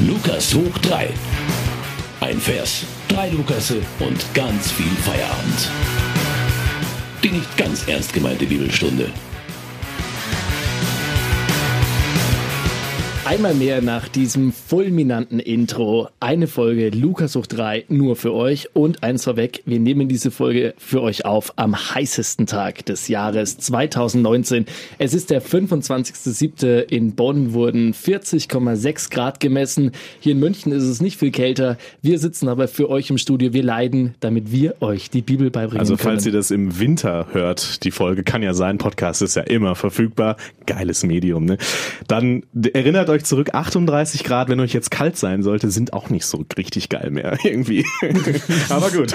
Lukas hoch 3. Ein Vers, drei Lukasse und ganz viel Feierabend. Die nicht ganz ernst gemeinte Bibelstunde. Einmal mehr nach diesem fulminanten Intro. Eine Folge Lukas hoch 3 nur für euch. Und eins vorweg, wir nehmen diese Folge für euch auf am heißesten Tag des Jahres 2019. Es ist der 25.07. In Bonn wurden 40,6 Grad gemessen. Hier in München ist es nicht viel kälter. Wir sitzen aber für euch im Studio. Wir leiden, damit wir euch die Bibel beibringen Also können. falls ihr das im Winter hört, die Folge kann ja sein, Podcast ist ja immer verfügbar. Geiles Medium, ne? Dann erinnert euch zurück, 38 Grad, wenn euch jetzt kalt sein sollte, sind auch nicht so richtig geil mehr irgendwie. Aber gut.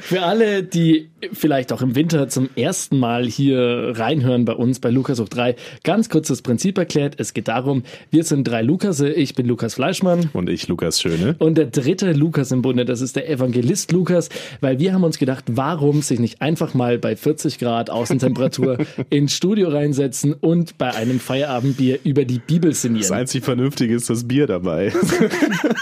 Für alle, die vielleicht auch im Winter zum ersten Mal hier reinhören bei uns bei Lukas hoch 3, ganz kurz das Prinzip erklärt. Es geht darum, wir sind drei Lukasse. Ich bin Lukas Fleischmann. Und ich, Lukas Schöne. Und der dritte Lukas im Bunde, das ist der Evangelist Lukas, weil wir haben uns gedacht, warum sich nicht einfach mal bei 40 Grad Außentemperatur ins Studio reinsetzen und bei einem Feierabendbier über die Bibel Das sinnieren. einzig Vernünftige ist das Bier dabei.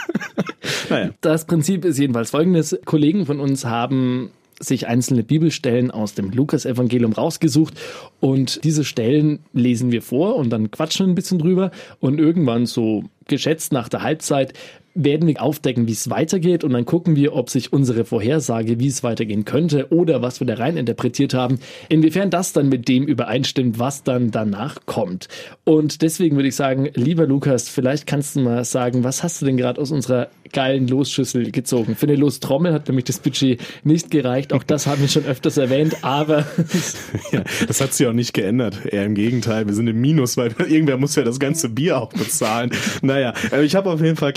naja. Das Prinzip ist jedenfalls folgendes. Kollegen von uns haben sich einzelne Bibelstellen aus dem Lukas-Evangelium rausgesucht und diese Stellen lesen wir vor und dann quatschen wir ein bisschen drüber und irgendwann so geschätzt nach der Halbzeit werden wir aufdecken, wie es weitergeht und dann gucken wir, ob sich unsere Vorhersage, wie es weitergehen könnte oder was wir da rein interpretiert haben, inwiefern das dann mit dem übereinstimmt, was dann danach kommt. Und deswegen würde ich sagen, lieber Lukas, vielleicht kannst du mal sagen, was hast du denn gerade aus unserer geilen Losschüssel gezogen? Für eine Lostrommel hat nämlich das Budget nicht gereicht. Auch das haben wir schon öfters erwähnt, aber Ja, das hat sich auch nicht geändert. Eher im Gegenteil, wir sind im Minus, weil irgendwer muss ja das ganze Bier auch bezahlen. Naja, äh, ich habe auf jeden Fall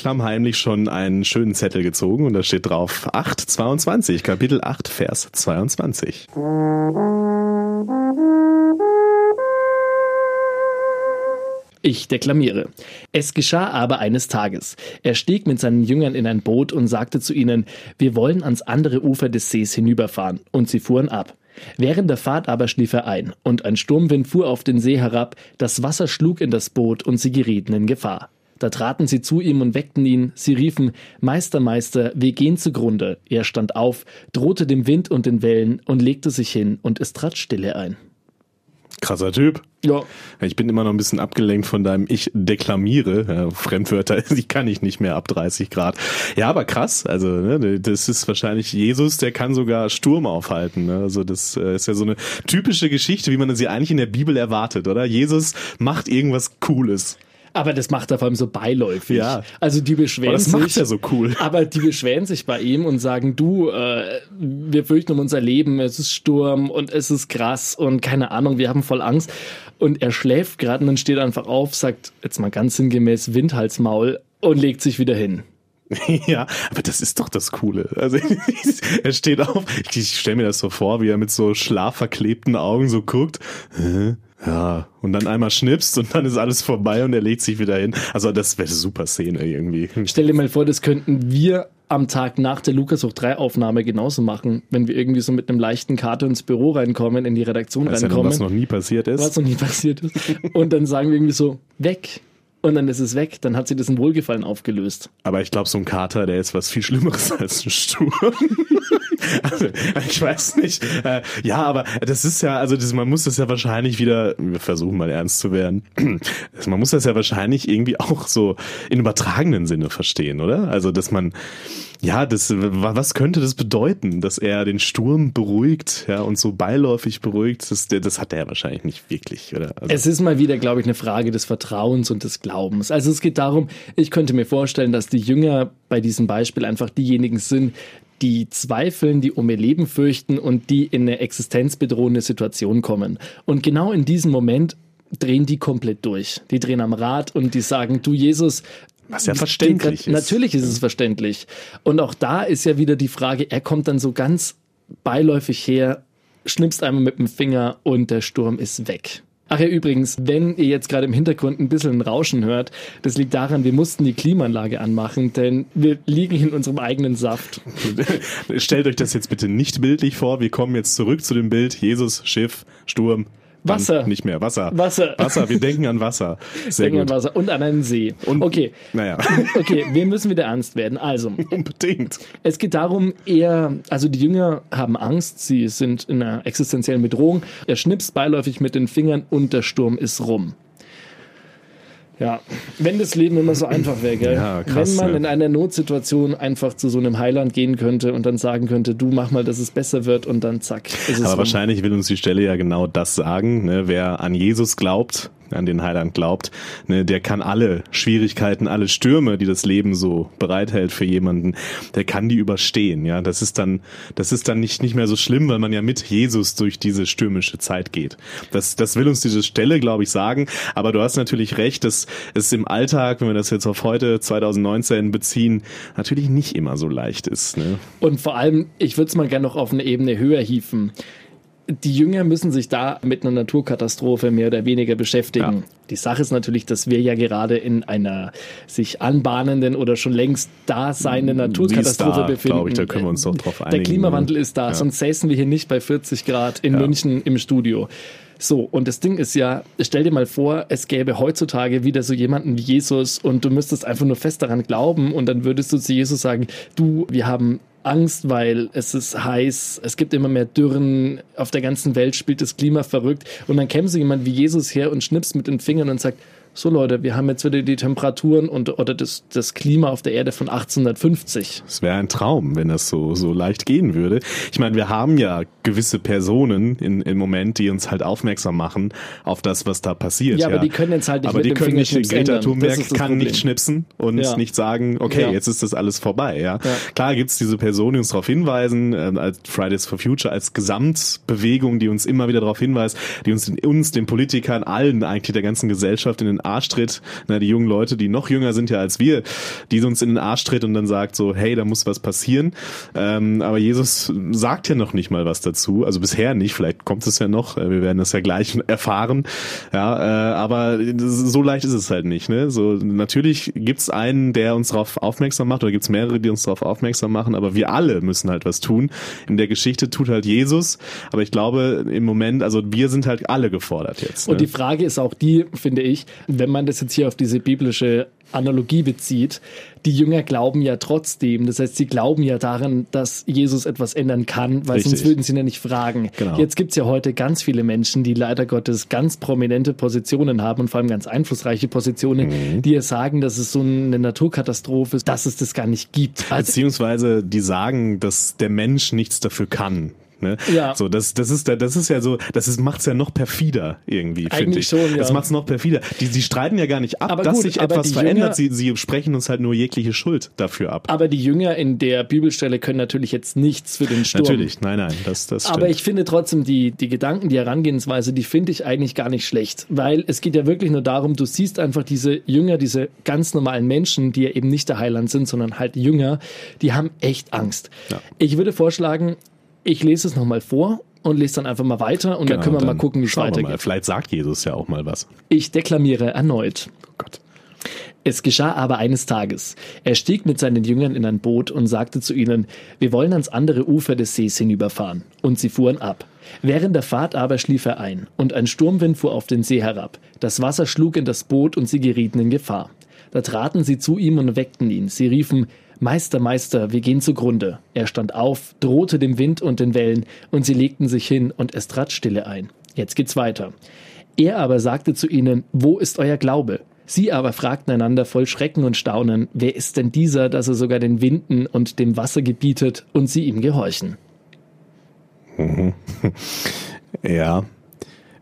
klammheimlich schon einen schönen Zettel gezogen und da steht drauf 8,22, Kapitel 8, Vers 22. Ich deklamiere. Es geschah aber eines Tages. Er stieg mit seinen Jüngern in ein Boot und sagte zu ihnen, wir wollen ans andere Ufer des Sees hinüberfahren. Und sie fuhren ab. Während der Fahrt aber schlief er ein, und ein Sturmwind fuhr auf den See herab, das Wasser schlug in das Boot, und sie gerieten in Gefahr. Da traten sie zu ihm und weckten ihn. Sie riefen, Meister, Meister, wir gehen zugrunde. Er stand auf, drohte dem Wind und den Wellen und legte sich hin, und es trat Stille ein. Krasser Typ. Ja, Ich bin immer noch ein bisschen abgelenkt von deinem Ich deklamiere. Fremdwörter, die kann ich nicht mehr ab 30 Grad. Ja, aber krass. Also, ne, das ist wahrscheinlich Jesus, der kann sogar Sturm aufhalten. Ne? Also, das äh, ist ja so eine typische Geschichte, wie man sie eigentlich in der Bibel erwartet, oder? Jesus macht irgendwas Cooles. Aber das macht er vor allem so beiläufig. Ja. Also die beschweren Aber das sich. macht's ja so cool. Aber die beschweren sich bei ihm und sagen, du, äh, wir fürchten um unser Leben, es ist Sturm und es ist krass und keine Ahnung, wir haben voll Angst. Und er schläft gerade und dann steht er einfach auf, sagt jetzt mal ganz sinngemäß Windhalsmaul und legt sich wieder hin. Ja, aber das ist doch das Coole. Also er steht auf, ich, ich stelle mir das so vor, wie er mit so schlafverklebten Augen so guckt. Hä? Ja, und dann einmal schnipst und dann ist alles vorbei und er legt sich wieder hin. Also das wäre eine super Szene irgendwie. Stell dir mal vor, das könnten wir am Tag nach der Lukas hoch 3 Aufnahme genauso machen, wenn wir irgendwie so mit einem leichten Kater ins Büro reinkommen, in die Redaktion ja noch, reinkommen. was noch nie passiert ist. was noch nie passiert ist. Und dann sagen wir irgendwie so, weg. Und dann ist es weg. Dann hat sie das in Wohlgefallen aufgelöst. Aber ich glaube, so ein Kater, der ist was viel Schlimmeres als ein Sturm. also, ich weiß nicht. Äh, ja, aber das ist ja, also das, man muss das ja wahrscheinlich wieder, wir versuchen mal ernst zu werden, man muss das ja wahrscheinlich irgendwie auch so in übertragenen Sinne verstehen, oder? Also, dass man, ja, das, was könnte das bedeuten, dass er den Sturm beruhigt, ja, und so beiläufig beruhigt? Das, das hat er ja wahrscheinlich nicht wirklich, oder? Also, Es ist mal wieder, glaube ich, eine Frage des Vertrauens und des Glaubens. Also es geht darum, ich könnte mir vorstellen, dass die Jünger bei diesem Beispiel einfach diejenigen sind, die zweifeln, die um ihr Leben fürchten und die in eine existenzbedrohende Situation kommen. Und genau in diesem Moment drehen die komplett durch. Die drehen am Rad und die sagen, du Jesus, Was ja verständlich die- ist. Natürlich ist es verständlich. Und auch da ist ja wieder die Frage, er kommt dann so ganz beiläufig her, schnippst einmal mit dem Finger und der Sturm ist weg. Ach ja, übrigens, wenn ihr jetzt gerade im Hintergrund ein bisschen ein Rauschen hört, das liegt daran, wir mussten die Klimaanlage anmachen, denn wir liegen in unserem eigenen Saft. Stellt euch das jetzt bitte nicht bildlich vor. Wir kommen jetzt zurück zu dem Bild. Jesus, Schiff, Sturm. Wasser. Nicht mehr. Wasser. Wasser. Wasser. Wir denken an Wasser. Sehr Denken an gut. Wasser und an einen See. Und- okay. Naja. Okay, wir müssen wieder ernst werden. Also, Unbedingt. es geht darum, er, also die Jünger haben Angst, sie sind in einer existenziellen Bedrohung. Er schnipst beiläufig mit den Fingern und der Sturm ist rum. Ja, wenn das Leben immer so einfach wäre, gell? Ja, krass, wenn man ja. in einer Notsituation einfach zu so einem Heiland gehen könnte und dann sagen könnte, du mach mal, dass es besser wird und dann zack. Aber wahrscheinlich will uns die Stelle ja genau das sagen. Ne? Wer an Jesus glaubt, an den Heiland glaubt, ne, der kann alle Schwierigkeiten, alle Stürme, die das Leben so bereithält für jemanden, der kann die überstehen. Ja, das ist dann, das ist dann nicht nicht mehr so schlimm, weil man ja mit Jesus durch diese stürmische Zeit geht. Das, das will uns diese Stelle, glaube ich, sagen. Aber du hast natürlich recht, dass es im Alltag, wenn wir das jetzt auf heute 2019 beziehen, natürlich nicht immer so leicht ist. Ne? Und vor allem, ich würde es mal gerne noch auf eine Ebene höher hieven. Die Jünger müssen sich da mit einer Naturkatastrophe mehr oder weniger beschäftigen. Ja. Die Sache ist natürlich, dass wir ja gerade in einer sich anbahnenden oder schon längst da seiende Naturkatastrophe da, befinden. ich, da können wir uns doch drauf Der einigen, Klimawandel ne? ist da, Ja. sonst säßen wir hier nicht bei 40 Grad in Ja. München im Studio. So, und das Ding ist ja, stell dir mal vor, es gäbe heutzutage wieder so jemanden wie Jesus und du müsstest einfach nur fest daran glauben und dann würdest du zu Jesus sagen, du, wir haben Angst, weil es ist heiß, es gibt immer mehr Dürren, auf der ganzen Welt spielt das Klima verrückt und dann käme so jemand wie Jesus her und schnippst mit den Fingern und sagt, so Leute, wir haben jetzt wieder die Temperaturen und oder das, das Klima auf der Erde von 1850. Es wäre ein Traum, wenn das so, so leicht gehen würde. Ich meine, wir haben ja gewisse Personen in, im Moment, die uns halt aufmerksam machen auf das, was da passiert. Ja, aber die können jetzt halt nicht aber mit die können nicht, Greta Thunberg kann Problem. nicht schnipsen und Ja. nicht sagen, okay, Ja. jetzt ist das alles vorbei. Ja, Ja. Klar gibt's diese Personen, die uns darauf hinweisen, ähm, als Fridays for Future, als Gesamtbewegung, die uns immer wieder darauf hinweist, die uns, uns, den Politikern, allen eigentlich der ganzen Gesellschaft in den Arsch tritt. Na, die jungen Leute, die noch jünger sind ja als wir, die uns in den Arsch tritt und dann sagt so, hey, da muss was passieren. Ähm, aber Jesus sagt ja noch nicht mal was dazu. Also bisher nicht, vielleicht kommt es ja noch. Äh, Wir werden das ja gleich erfahren. Ja, äh, aber so leicht ist es halt nicht. Ne? So natürlich gibt's einen, der uns darauf aufmerksam macht, oder gibt's mehrere, die uns darauf aufmerksam machen. Aber wir alle müssen halt was tun. In der Geschichte tut halt Jesus. Aber ich glaube im Moment, also wir sind halt alle gefordert jetzt. Und Ne? die Frage ist auch die, finde ich, wenn man das jetzt hier auf diese biblische Analogie bezieht, die Jünger glauben ja trotzdem. Das heißt, sie glauben ja daran, dass Jesus etwas ändern kann, weil Richtig. sonst würden sie ja nicht fragen. Genau. Jetzt gibt's ja heute ganz viele Menschen, die leider Gottes ganz prominente Positionen haben und vor allem ganz einflussreiche Positionen, Mhm. die ja sagen, dass es so eine Naturkatastrophe ist, dass es das gar nicht gibt. Also, Beziehungsweise die sagen, dass der Mensch nichts dafür kann. Ne? Ja. So, das, das ist, da- das ist ja so, das ist, macht's ja noch perfider irgendwie, finde Eigentlich ich. schon, ja. Das macht's noch perfider. Die, die streiten ja gar nicht ab, Aber dass gut, sich etwas verändert. Jünger- sie, sie sprechen uns halt nur jegliche Schuld dafür ab. aber die Jünger in der Bibelstelle können natürlich jetzt nichts für den Sturm. Natürlich, nein, nein, das, das stimmt. Aber ich finde trotzdem die, die Gedanken, die Herangehensweise, die finde ich eigentlich gar nicht schlecht. Weil es geht ja wirklich nur darum, du siehst einfach diese Jünger, diese ganz normalen Menschen, die ja eben nicht der Heiland sind, sondern halt Jünger, die haben echt Angst. Ja. Ich würde vorschlagen, ich lese es nochmal vor und lese dann einfach mal weiter und dann Genau, können wir mal dann gucken, wie es weitergeht. Mal. Vielleicht sagt Jesus ja auch mal was. Ich deklamiere erneut. Oh Gott. Es geschah aber eines Tages. Er stieg mit seinen Jüngern in ein Boot und sagte zu ihnen, wir wollen ans andere Ufer des Sees hinüberfahren. Und sie fuhren ab. Während der Fahrt aber schlief er ein, und ein Sturmwind fuhr auf den See herab. Das Wasser schlug in das Boot und sie gerieten in Gefahr. Da traten sie zu ihm und weckten ihn. Sie riefen, Meister, Meister, wir gehen zugrunde. Er stand auf, drohte dem Wind und den Wellen, und sie legten sich hin, und es trat Stille ein. Jetzt geht's weiter. Er aber sagte zu ihnen, wo ist euer Glaube? Sie aber fragten einander voll Schrecken und Staunen, wer ist denn dieser, dass er sogar den Winden und dem Wasser gebietet und sie ihm gehorchen? Ja.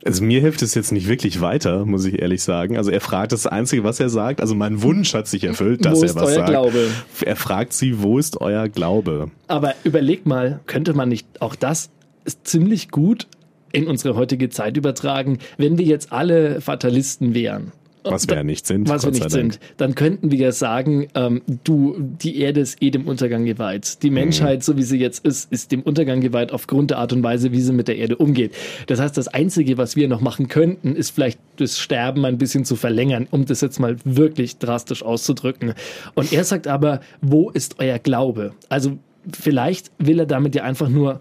Also mir hilft es jetzt nicht wirklich weiter, muss ich ehrlich sagen. Also er fragt das Einzige, was er sagt. Also mein Wunsch hat sich erfüllt, dass Wo er ist was euer sagt. Glaube? Er fragt sie, wo ist euer Glaube? Aber überleg mal, könnte man nicht auch das ist ziemlich gut in unsere heutige Zeit übertragen, wenn wir jetzt alle Fatalisten wären? Was wir ja nicht sind, Was wir nicht sind. Dann könnten wir ja sagen, ähm, du, die Erde ist eh dem Untergang geweiht. Mhm. Die Menschheit, so wie sie jetzt ist, ist dem Untergang geweiht aufgrund der Art und Weise, wie sie mit der Erde umgeht. Das heißt, das Einzige, was wir noch machen könnten, ist vielleicht das Sterben ein bisschen zu verlängern, um das jetzt mal wirklich drastisch auszudrücken. Und er sagt aber, wo ist euer Glaube? Also vielleicht will er damit ja einfach nur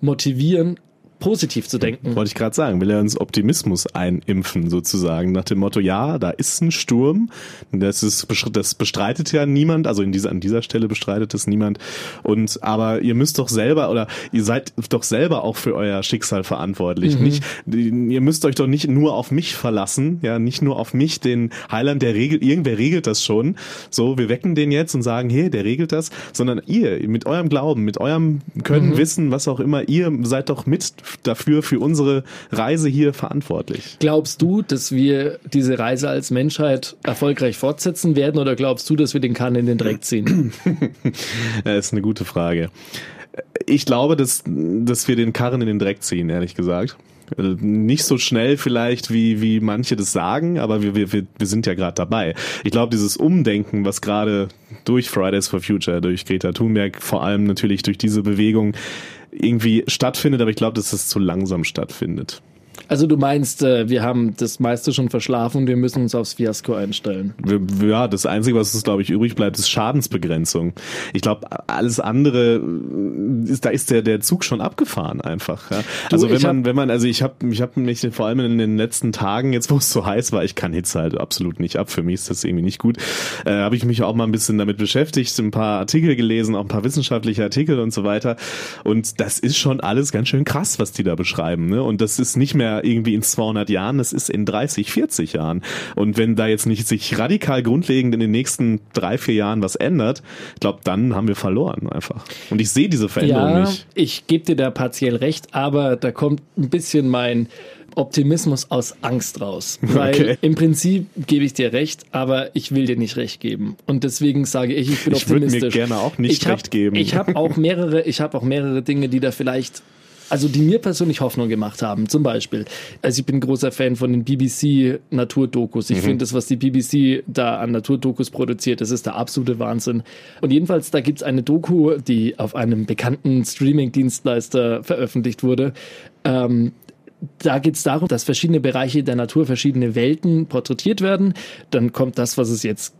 motivieren, positiv zu denken. Wollte ich gerade sagen, will er uns Optimismus einimpfen sozusagen nach dem Motto, ja, da ist ein Sturm, das ist das bestreitet ja niemand, also in dieser an dieser Stelle bestreitet es niemand und aber ihr müsst doch selber oder ihr seid doch selber auch für euer Schicksal verantwortlich. Mhm. Nicht ihr müsst euch doch nicht nur auf mich verlassen, ja, nicht nur auf mich, den Heiland, der regelt, irgendwer regelt das schon. So, wir wecken den jetzt und sagen, hey, der regelt das, sondern ihr mit eurem Glauben, mit eurem Können, mhm. Wissen, was auch immer, ihr seid doch mit dafür für unsere Reise hier verantwortlich. Glaubst du, dass wir diese Reise als Menschheit erfolgreich fortsetzen werden oder glaubst du, dass wir den Kahn in den Dreck ziehen? das ist eine gute Frage. Ich glaube, dass, dass wir den Karren in den Dreck ziehen, ehrlich gesagt. Nicht so schnell vielleicht, wie, wie manche das sagen, aber wir, wir, wir sind ja gerade dabei. Ich glaube, dieses Umdenken, was gerade durch Fridays for Future, durch Greta Thunberg, vor allem natürlich durch diese Bewegung irgendwie stattfindet, aber ich glaube, dass es zu langsam stattfindet. Also du meinst, äh, wir haben das meiste schon verschlafen wir müssen uns aufs Fiasko einstellen. Ja, das Einzige, was uns, glaube ich, übrig bleibt, ist Schadensbegrenzung. Ich glaube, alles andere, äh, ist, da ist der, der Zug schon abgefahren einfach. Ja. Also du, wenn man, wenn man, also ich habe ich hab mich vor allem in den letzten Tagen, jetzt wo es so heiß war, ich kann Hitze halt absolut nicht ab, für mich ist das irgendwie nicht gut, äh, habe ich mich auch mal ein bisschen damit beschäftigt, ein paar Artikel gelesen, auch ein paar wissenschaftliche Artikel und so weiter. Und das ist schon alles ganz schön krass, was die da beschreiben. Ne? Und das ist nicht mehr mehr irgendwie in 200 Jahren, das ist in 30, 40 Jahren. Und wenn da jetzt nicht sich radikal grundlegend in den nächsten drei, vier Jahren was ändert, ich glaube, dann haben wir verloren einfach. Und ich sehe diese Veränderung ja, nicht. Ich gebe dir da partiell recht, aber da kommt ein bisschen mein Optimismus aus Angst raus. Weil okay. im Prinzip gebe ich dir recht, aber ich will dir nicht recht geben. Und deswegen sage ich, ich bin ich optimistisch. Ich würde mir gerne auch nicht ich recht geben. Ich habe auch mehrere, ich habe auch mehrere Dinge, die da vielleicht also die mir persönlich Hoffnung gemacht haben. Zum Beispiel, also ich bin großer Fan von den BBC Naturdokus. Ich mhm. finde das, was die BBC da an Naturdokus produziert, das ist der absolute Wahnsinn. Und jedenfalls, da gibt's eine Doku, die auf einem bekannten Streaming-Dienstleister veröffentlicht wurde. Ähm, da geht es darum, dass verschiedene Bereiche der Natur, verschiedene Welten porträtiert werden. Dann kommt das, was es jetzt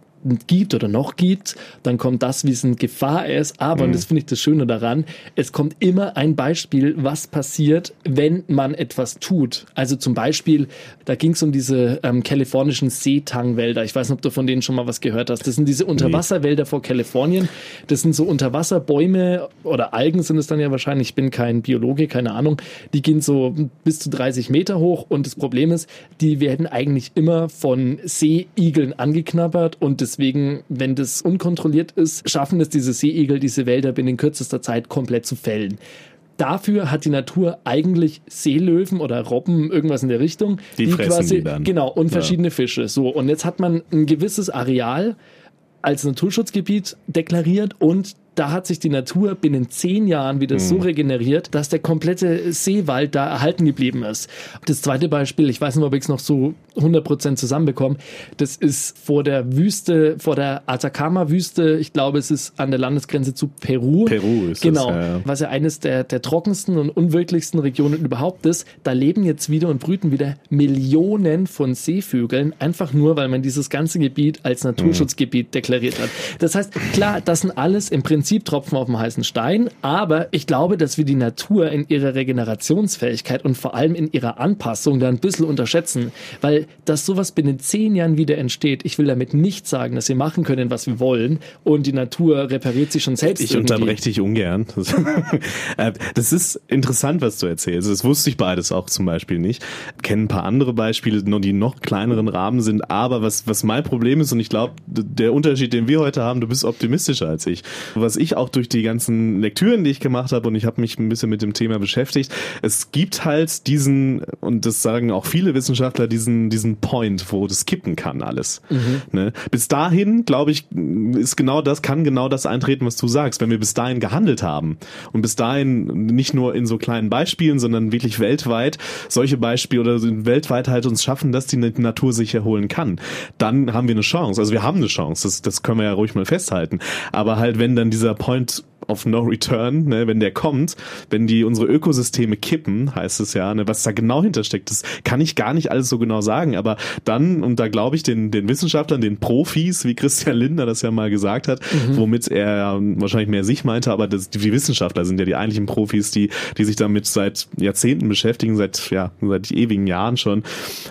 gibt oder noch gibt, dann kommt das, wie es in Gefahr ist. Aber, mhm. und das finde ich das Schöne daran, es kommt immer ein Beispiel, was passiert, wenn man etwas tut. Also zum Beispiel, da ging es um diese ähm, kalifornischen Seetangwälder. Ich weiß nicht, ob du von denen schon mal was gehört hast. Das sind diese Unterwasserwälder vor Kalifornien. Das sind so Unterwasserbäume oder Algen sind es dann ja wahrscheinlich. Ich bin kein Biologe, keine Ahnung. Die gehen so bis zu 30 Meter hoch und das Problem ist, die werden eigentlich immer von Seeigeln angeknabbert und das Deswegen, wenn das unkontrolliert ist, schaffen es diese Seeigel, diese Wälder binnen kürzester Zeit komplett zu fällen. Dafür hat die Natur eigentlich Seelöwen oder Robben, irgendwas in der Richtung. Die, die quasi, die dann. Genau, und verschiedene ja. Fische. So, und jetzt hat man ein gewisses Areal als Naturschutzgebiet deklariert und da hat sich die Natur binnen zehn Jahren wieder mhm. so regeneriert, dass der komplette Seewald da erhalten geblieben ist. Das zweite Beispiel, ich weiß nicht, ob ich es noch so 100% zusammenbekomme, das ist vor der Wüste, vor der Atacama-Wüste, ich glaube, es ist an der Landesgrenze zu Peru. Peru ist genau, das, ja. was ja eines der, der trockensten und unwirklichsten Regionen überhaupt ist. Da leben jetzt wieder und brüten wieder Millionen von Seevögeln, einfach nur, weil man dieses ganze Gebiet als Naturschutzgebiet mhm. deklariert hat. Das heißt, klar, das sind alles im Prinzip Prinzip Tropfen auf dem heißen Stein, aber ich glaube, dass wir die Natur in ihrer Regenerationsfähigkeit und vor allem in ihrer Anpassung da ein bisschen unterschätzen, weil dass sowas binnen zehn Jahren wieder entsteht, ich will damit nicht sagen, dass wir machen können, was wir wollen und die Natur repariert sich schon selbst. Ich unterbreche dich ungern. Äh, das ist interessant, was du erzählst. Das wusste ich beides auch zum Beispiel nicht. Kennen ein paar andere Beispiele, die noch kleineren Rahmen sind, aber was, was mein Problem ist, und ich glaube, der Unterschied, den wir heute haben, du bist optimistischer als ich. Was was ich auch durch die ganzen Lektüren, die ich gemacht habe und ich habe mich ein bisschen mit dem Thema beschäftigt, es gibt halt diesen, und das sagen auch viele Wissenschaftler, diesen, diesen Point, wo das kippen kann alles. Mhm. Ne? Bis dahin, glaube ich, ist genau das, kann genau das eintreten, was du sagst. Wenn wir bis dahin gehandelt haben und bis dahin nicht nur in so kleinen Beispielen, sondern wirklich weltweit solche Beispiele oder weltweit halt uns schaffen, dass die Natur sich erholen kann, dann haben wir eine Chance. Also wir haben eine Chance, das, das können wir ja ruhig mal festhalten. Aber halt, wenn dann diese dieser Point of No Return, ne, wenn der kommt, wenn die unsere Ökosysteme kippen, heißt es ja, ne, was da genau hintersteckt, das kann ich gar nicht alles so genau sagen, aber dann, und da glaube ich den, den Wissenschaftlern, den Profis, wie Christian Lindner das ja mal gesagt hat, mhm. womit er wahrscheinlich mehr sich meinte, aber das, die Wissenschaftler sind ja die eigentlichen Profis, die, die sich damit seit Jahrzehnten beschäftigen, seit, ja, seit ewigen Jahren schon.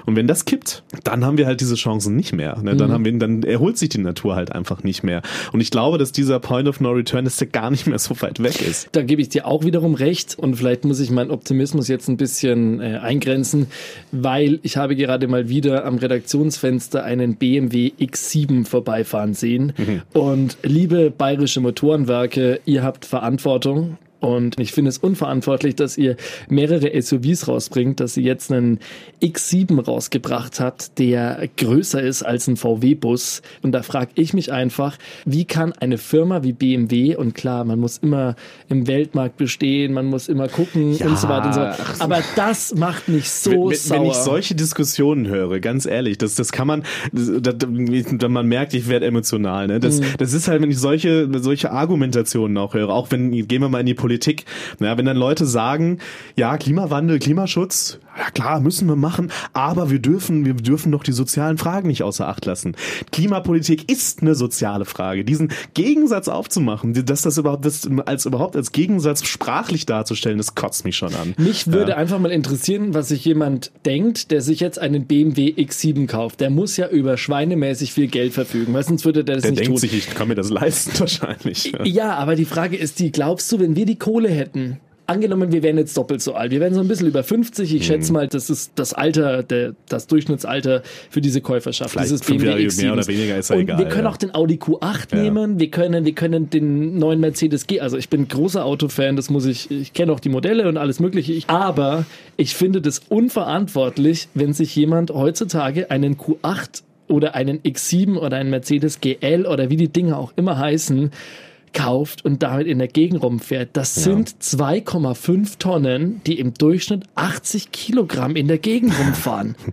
Und wenn das kippt, dann haben wir halt diese Chancen nicht mehr. Ne? Dann mhm. haben wir, dann erholt sich die Natur halt einfach nicht mehr. Und ich glaube, dass dieser Point of No Return, dass der gar nicht mehr so weit weg ist. Da gebe ich dir auch wiederum recht und vielleicht muss ich meinen Optimismus jetzt ein bisschen äh, eingrenzen, weil ich habe gerade mal wieder am Redaktionsfenster einen BMW X7 vorbeifahren sehen. Mhm. Und liebe bayerische Motorenwerke, ihr habt Verantwortung und ich finde es unverantwortlich, dass ihr mehrere SUVs rausbringt, dass sie jetzt einen X7 rausgebracht hat, der größer ist als ein VW-Bus. Und da frage ich mich einfach, wie kann eine Firma wie BMW, und klar, man muss immer im Weltmarkt bestehen, man muss immer gucken ja, und so weiter und so weiter. Aber das macht mich so wenn, sauer. Wenn ich solche Diskussionen höre, ganz ehrlich, das, das kann man, das, das, man merkt, ich werde emotional. Ne? Das, mhm. das ist halt, wenn ich solche, solche Argumentationen auch höre, auch wenn, gehen wir mal in die Politik, Politik. Ja, wenn dann Leute sagen, ja, Klimawandel, Klimaschutz, ja klar, müssen wir machen, aber wir dürfen, wir dürfen doch die sozialen Fragen nicht außer Acht lassen. Klimapolitik ist eine soziale Frage. Diesen Gegensatz aufzumachen, dass das überhaupt das als überhaupt als Gegensatz sprachlich darzustellen, das kotzt mich schon an. Mich würde ja. einfach mal interessieren, was sich jemand denkt, der sich jetzt einen BMW X7 kauft. Der muss ja über schweinemäßig viel Geld verfügen, weil sonst würde der das der nicht denkt tun. sich, ich kann mir das leisten wahrscheinlich. Ja. ja, aber die Frage ist die, glaubst du, wenn wir die Kohle hätten, angenommen, wir wären jetzt doppelt so alt. Wir wären so ein bisschen über 50. Ich mhm. schätze mal, das ist das Alter, der, das Durchschnittsalter für diese Käuferschaft. Vielleicht dieses BMW X7. mehr oder weniger ist ja Und egal. Wir können ja. auch den Audi Q8 ja. nehmen. Wir können, wir können den neuen Mercedes G. Also ich bin großer Autofan. Das muss ich, ich kenne auch die Modelle und alles mögliche. Aber ich finde das unverantwortlich, wenn sich jemand heutzutage einen Q8 oder einen X7 oder einen Mercedes GL oder wie die Dinge auch immer heißen, kauft und damit in der Gegend rumfährt. Das ja. sind 2,5 Tonnen, die im Durchschnitt 80 Kilogramm in der Gegend rumfahren.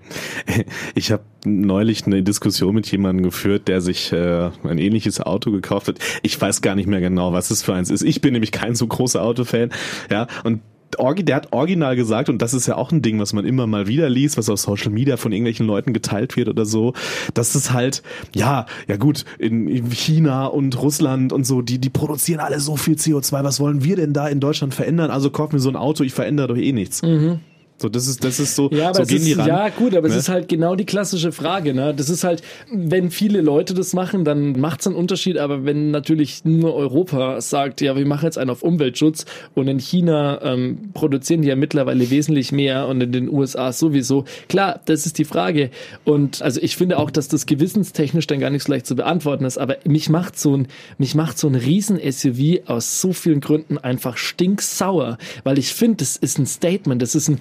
Ich habe neulich eine Diskussion mit jemandem geführt, der sich äh, ein ähnliches Auto gekauft hat. Ich weiß gar nicht mehr genau, was es für eins ist. Ich bin nämlich kein so großer Autofan, ja, und der hat original gesagt, und das ist ja auch ein Ding, was man immer mal wieder liest, was auf Social Media von irgendwelchen Leuten geteilt wird oder so, dass es halt, ja, ja gut, in, in China und Russland und so, die, die produzieren alle so viel CO2, was wollen wir denn da in Deutschland verändern? Also kauf mir so ein Auto, ich verändere doch eh nichts. Mhm. So, das ist, das ist so, ja, so gehen ist, die ran. Ja, gut, aber ne? es ist halt genau die klassische Frage, ne? Das ist halt, wenn viele Leute das machen, dann macht es einen Unterschied, aber wenn natürlich nur Europa sagt, ja, wir machen jetzt einen auf Umweltschutz und in China ähm, produzieren die ja mittlerweile wesentlich mehr und in den USA sowieso. Klar, das ist die Frage. Und also ich finde auch, dass das gewissenstechnisch dann gar nicht so leicht zu beantworten ist, aber mich macht so ein, mich macht so ein Riesen-SUV aus so vielen Gründen einfach stinksauer, weil ich finde, das ist ein Statement, das ist ein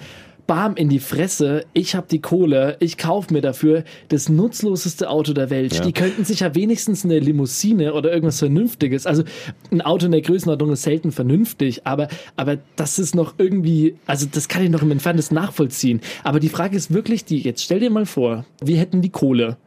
bam in die Fresse, ich habe die Kohle, ich kaufe mir dafür das nutzloseste Auto der Welt. Ja. Die könnten sich ja wenigstens eine Limousine oder irgendwas Vernünftiges, also ein Auto in der Größenordnung ist selten vernünftig, aber, aber das ist noch irgendwie, also das kann ich noch im Entferntesten nachvollziehen. Aber die Frage ist wirklich die, jetzt stell dir mal vor, wir hätten die Kohle.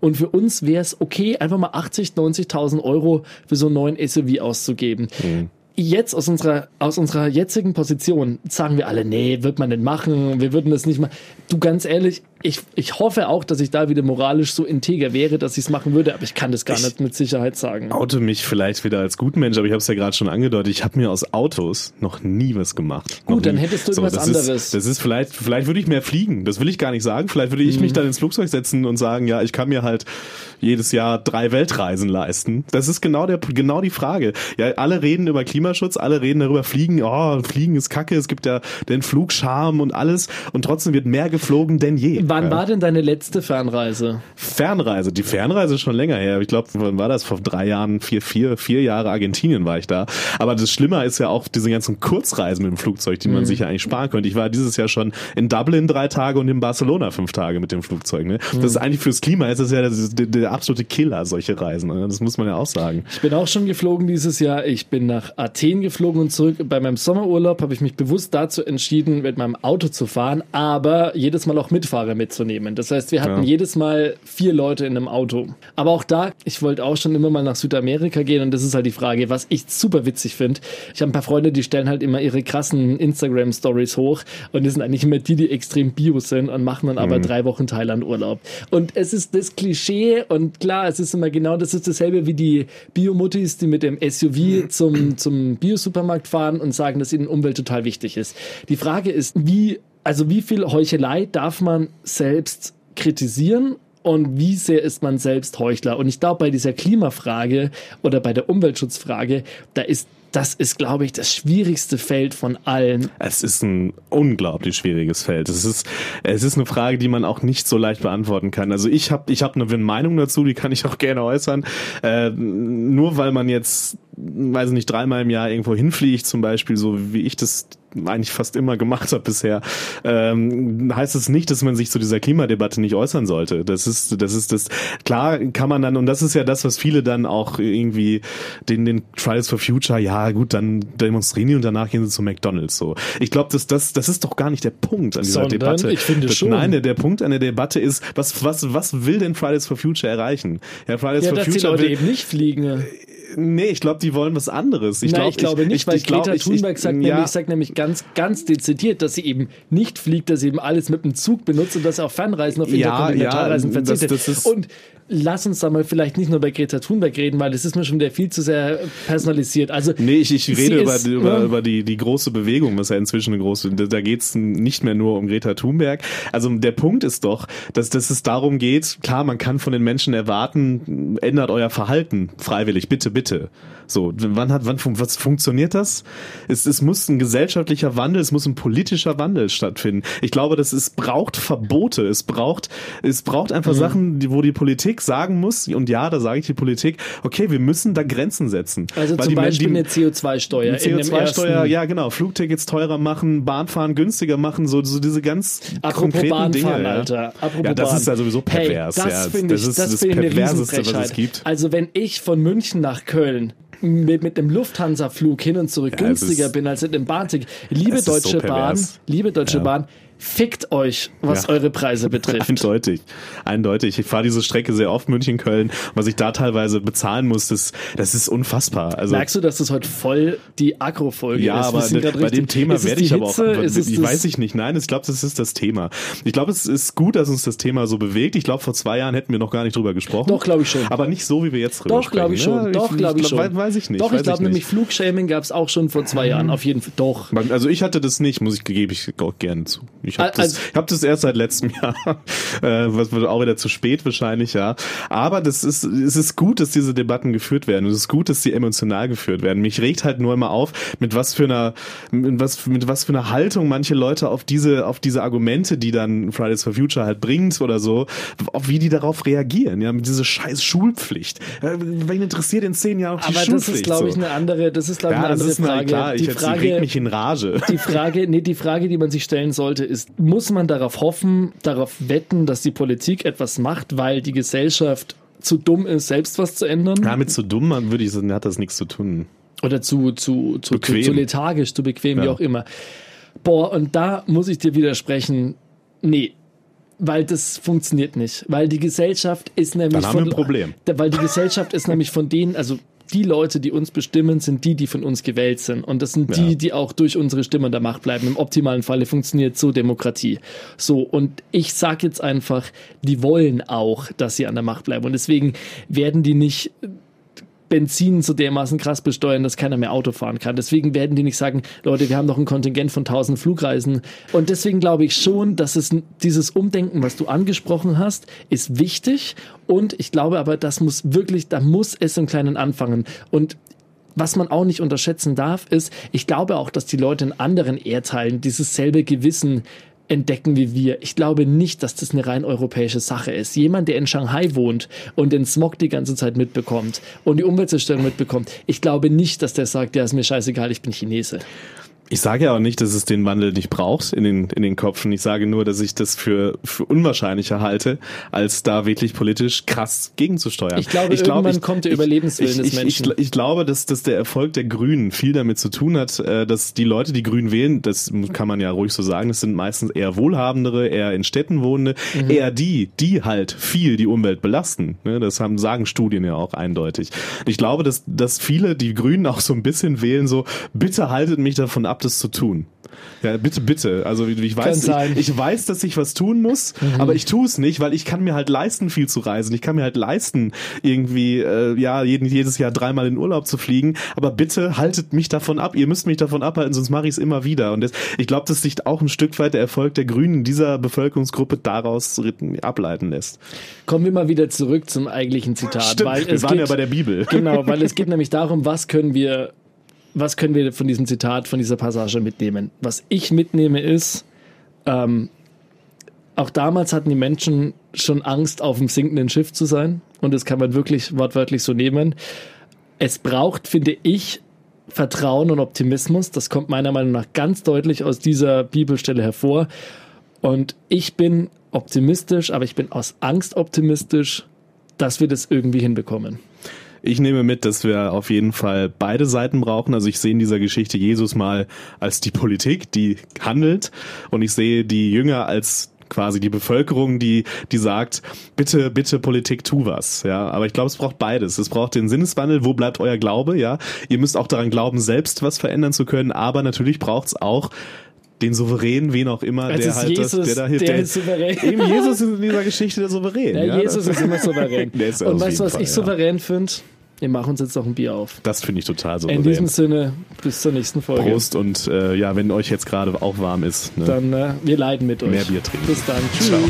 Und für uns wäre es okay, einfach mal 80, 90.000 Euro für so einen neuen SUV auszugeben. Mhm jetzt aus unserer, aus unserer jetzigen Position sagen wir alle, nee, wird man nicht machen, wir würden das nicht machen. Du ganz ehrlich, ich, ich hoffe auch, dass ich da wieder moralisch so integer wäre, dass ich es machen würde, aber ich kann das gar ich nicht mit Sicherheit sagen. Auto mich vielleicht wieder als Gutmensch, aber ich habe es ja gerade schon angedeutet, ich habe mir aus Autos noch nie was gemacht. Gut, dann hättest du so, irgendwas anderes. Ist, das ist vielleicht, vielleicht würde ich mehr fliegen, das will ich gar nicht sagen. Vielleicht würde ich mhm. mich dann ins Flugzeug setzen und sagen, ja, ich kann mir halt jedes Jahr drei Weltreisen leisten. Das ist genau der, genau die Frage. Ja, alle reden über Klimaschutz, alle reden darüber, fliegen, oh, fliegen ist kacke, es gibt ja den Flugscham und alles und trotzdem wird mehr geflogen denn je. Wann war denn deine letzte Fernreise? Fernreise, die Fernreise ist schon länger her. Ich glaube, wann war das? Vor drei Jahren, vier, vier, vier Jahre Argentinien war ich da. Aber das Schlimme ist ja auch diese ganzen Kurzreisen mit dem Flugzeug, die man mhm. sich ja eigentlich sparen könnte. Ich war dieses Jahr schon in Dublin drei Tage und in Barcelona fünf Tage mit dem Flugzeug. Ne? Mhm. Das ist eigentlich fürs Klima ist das ja das der, der absolute Killer, solche Reisen. Ne? Das muss man ja auch sagen. Ich bin auch schon geflogen dieses Jahr. Ich bin nach Athen geflogen und zurück. Bei meinem Sommerurlaub habe ich mich bewusst dazu entschieden, mit meinem Auto zu fahren, aber jedes Mal auch Mitfahrer mitzunehmen. Das heißt, wir hatten Ja. jedes Mal vier Leute in einem Auto. Aber auch da, ich wollte auch schon immer mal nach Südamerika gehen und das ist halt die Frage, was ich super witzig finde. Ich habe ein paar Freunde, die stellen halt immer ihre krassen Instagram-Stories hoch und das sind eigentlich immer die, die extrem bio sind und machen dann aber drei Wochen Thailand-Urlaub. Und es ist das Klischee und klar, es ist immer genau, das ist dasselbe wie die Biomuttis, die mit dem SUV zum, zum Biosupermarkt fahren und sagen, dass ihnen Umwelt total wichtig ist. Die Frage ist, wie, also wie viel Heuchelei darf man selbst kritisieren und wie sehr ist man selbst Heuchler? Und ich glaube, bei dieser Klimafrage oder bei der Umweltschutzfrage, da ist, das ist, glaube ich, das schwierigste Feld von allen. Es ist ein unglaublich schwieriges Feld. Es ist, es ist eine Frage, die man auch nicht so leicht beantworten kann. Also ich habe ich hab eine Meinung dazu, die kann ich auch gerne äußern. Äh, nur weil man jetzt, weiß nicht, dreimal im Jahr irgendwo hinfliegt, zum Beispiel, so wie ich das eigentlich fast immer gemacht habe bisher, ähm, heißt es nicht, dass man sich zu dieser Klimadebatte nicht äußern sollte. Das ist, das ist das. Klar kann man dann, und das ist ja das, was viele dann auch irgendwie den, den Fridays for Future, ja gut, dann demonstrieren die und danach gehen sie zu McDonalds. So, ich glaube, das, das, das ist doch gar nicht der Punkt an dieser Sondern, Debatte. ich finde das, schon. Nein, der, der Punkt an der Debatte ist, was, was, was will denn Fridays for Future erreichen? Ja, Fridays Ja, for dass die Future Leute will, eben nicht fliegen. Nee, ich glaube, die wollen was anderes. Ich, Nein, glaub, ich glaube nicht, weil ich, glaub, Greta ich- Thunberg ich, sagt, ja, nämlich, sagt nämlich ganz, ganz dezidiert, dass sie eben nicht fliegt, dass sie eben alles mit dem Zug benutzt und dass sie auf Fernreisen, auf Interkontinentalreisen ja, das- verzichtet. das ist- und lass uns da mal vielleicht nicht nur bei Greta Thunberg reden, weil das ist mir schon wieder viel zu sehr personalisiert. Also Nee, ich, ich rede über, ist, über, über die, die große Bewegung, was ja inzwischen eine große, da, da geht's nicht mehr nur um Greta Thunberg. Also der Punkt ist doch, dass, dass es darum geht, klar, man kann von den Menschen erwarten, ändert euer Verhalten freiwillig, bitte, bitte. So, wann hat, wann, fun- was funktioniert das? Es, es muss ein gesellschaftlicher Wandel, es muss ein politischer Wandel stattfinden. Ich glaube, dass es braucht Verbote, es braucht, es braucht einfach Mhm. Sachen, die, wo die Politik sagen muss, und ja, da sage ich die Politik, okay, wir müssen da Grenzen setzen. Also zum die Beispiel die- eine CO2-Steuer. eine in dem CO2-Steuer, ersten- ja genau, Flugtickets teurer machen, Bahnfahren günstiger machen, so, so diese ganz Apropos konkreten Bahnfahren, Dinge. ja. Alter. Apropos ja, das Bahn. ist ja sowieso pervers. Hey, das ja. finde ich, das ist das das, Perverseste, was es gibt. Also wenn ich von München nach Köln mit, mit einem Lufthansa-Flug hin und zurück Ja, günstiger bin als mit einem Bahnticket. Liebe ist so Deutsche Bahn, liebe Deutsche Ja. Bahn, fickt euch, was Ja. eure Preise betrifft. Eindeutig, eindeutig. Ich fahre diese Strecke sehr oft München Köln. Was ich da teilweise bezahlen muss, das, das ist unfassbar. Also Merkst du, dass das heute voll die Agro-Folge Ja, ist? Wir aber grad bei richtig- dem Thema werde ich aber auch? Ist ich das- weiß ich nicht. Nein, ich glaube, das ist das Thema. Ich glaube, es ist gut, dass uns das Thema so bewegt. Ich glaube, vor zwei Jahren hätten wir noch gar nicht drüber gesprochen. Doch, glaube ich schon. Aber nicht so, wie wir jetzt drüber Doch, glaube ich schon. ne? Doch, glaube ich glaub- schon. Weiß ich nicht. Doch, ich glaube nämlich Flugshaming gab es auch schon vor zwei Jahren. Auf jeden Fall. Doch. Also ich hatte das nicht, muss ich gebe ich auch gerne zu. Ich habe Al- das, also- ich hab das erst seit letztem Jahr, äh, was wird auch wieder zu spät wahrscheinlich, ja. Aber das ist, es ist gut, dass diese Debatten geführt werden. Es ist gut, dass sie emotional geführt werden. Mich regt halt nur immer auf, mit was für einer, mit was, mit was für einer Haltung manche Leute auf diese, auf diese Argumente, die dann Fridays for Future halt bringt oder so, auf wie die darauf reagieren, ja, mit dieser scheiß Schulpflicht. Äh, Wen interessiert in zehn Jahren auch die Aber Schulpflicht? das ist, glaube ich, eine andere, das ist, glaube ich, ja, eine andere Frage. klar. Ich die jetzt Frage, reg mich in Rage. Die Frage, nee, die Frage, die man sich stellen sollte, ist, muss man darauf hoffen, darauf wetten, dass die Politik etwas macht, weil die Gesellschaft zu dumm ist, selbst was zu ändern? Damit zu dumm, man würde ich sagen, hat das nichts zu tun. Oder zu, zu, zu, zu, zu lethargisch, zu bequem, wie Ja. auch immer. Boah, und da muss ich dir widersprechen, nee. Weil das funktioniert nicht. Weil die Gesellschaft ist nämlich Dann haben wir von, ein Problem. Weil die Gesellschaft ist nämlich von denen, also die Leute, die uns bestimmen, sind die, die von uns gewählt sind. Und das sind Ja. die, die auch durch unsere Stimme an der Macht bleiben. Im optimalen Falle funktioniert so Demokratie. So, und ich sag jetzt einfach, die wollen auch, dass sie an der Macht bleiben. Und deswegen werden die nicht Benzin so dermaßen krass besteuern, dass keiner mehr Auto fahren kann. Deswegen werden die nicht sagen, Leute, wir haben noch ein Kontingent von 1000 Flugreisen. Und deswegen glaube ich schon, dass es dieses Umdenken, was du angesprochen hast, ist wichtig. Und ich glaube aber, das muss wirklich, da muss es im Kleinen anfangen. Und was man auch nicht unterschätzen darf, ist, ich glaube auch, dass die Leute in anderen Erdteilen dieses selbe Gewissen entdecken wie wir. Ich glaube nicht, dass das eine rein europäische Sache ist. Jemand, der in Shanghai wohnt und den Smog die ganze Zeit mitbekommt und die Umweltzerstörung mitbekommt, ich glaube nicht, dass der sagt, ja, ist mir scheißegal, ich bin Chinese. Ich sage ja auch nicht, dass es den Wandel nicht braucht in den, in den Köpfen. Ich sage nur, dass ich das für, für unwahrscheinlicher halte, als da wirklich politisch krass gegenzusteuern. Ich glaube, ich irgendwann glaube, ich, kommt der Überlebenswillen ich, des Menschen. Ich, glaube, dass, dass der Erfolg der Grünen viel damit zu tun hat, äh, dass die Leute, die Grün wählen, das kann man ja ruhig so sagen, das sind meistens eher wohlhabendere, eher in Städten wohnende, mhm. eher die, die halt viel die Umwelt belasten. Ne, das haben, sagen Studien ja auch eindeutig. Ich glaube, dass, dass viele die Grünen auch so ein bisschen wählen, so, bitte haltet mich davon ab, das zu tun. Ja, bitte, bitte. Also ich weiß, ich, ich, weiß, dass ich was tun muss, mhm. aber ich tue es nicht, weil ich kann mir halt leisten, viel zu reisen. Ich kann mir halt leisten, irgendwie äh, ja jeden, jedes Jahr dreimal in Urlaub zu fliegen. Aber bitte haltet mich davon ab. Ihr müsst mich davon abhalten, sonst mache ich es immer wieder. Und das, ich glaube, dass sich auch ein Stück weit der Erfolg der Grünen dieser Bevölkerungsgruppe daraus ableiten lässt. Kommen wir mal wieder zurück zum eigentlichen Zitat. Stimmt, weil wir waren geht, ja bei der Bibel. Genau, weil es geht nämlich darum, was können wir was können wir von diesem Zitat, von dieser Passage mitnehmen? Was ich mitnehme ist, ähm, auch damals hatten die Menschen schon Angst, auf dem sinkenden Schiff zu sein. Und das kann man wirklich wortwörtlich so nehmen. Es braucht, finde ich, Vertrauen und Optimismus. Das kommt meiner Meinung nach ganz deutlich aus dieser Bibelstelle hervor. Und ich bin optimistisch, aber ich bin aus Angst optimistisch, dass wir das irgendwie hinbekommen. Ich nehme mit, dass wir auf jeden Fall beide Seiten brauchen. Also ich sehe in dieser Geschichte Jesus mal als die Politik, die handelt, und ich sehe die Jünger als quasi die Bevölkerung, die, die sagt, bitte, bitte Politik, tu was, ja. Aber ich glaube, es braucht beides. Es braucht den Sinneswandel, wo bleibt euer Glaube, ja. Ihr müsst auch daran glauben, selbst was verändern zu können, aber natürlich braucht es auch den Souverän, wen auch immer, also der halt Jesus, das, der da hilft. Der, der ist souverän. Eben Jesus ist in dieser Geschichte der Souverän. Ja, ja Jesus ist immer souverän. Und weißt du, was Fall, ich souverän ja. finde? Wir machen uns jetzt noch ein Bier auf. Das finde ich total so. In diesem Sinne, bis zur nächsten Folge. Prost und äh, ja, wenn euch jetzt gerade auch warm ist, ne? dann äh, wir leiden mit euch. Mehr Bier trinken. Bis dann. Tschüss. Ciao.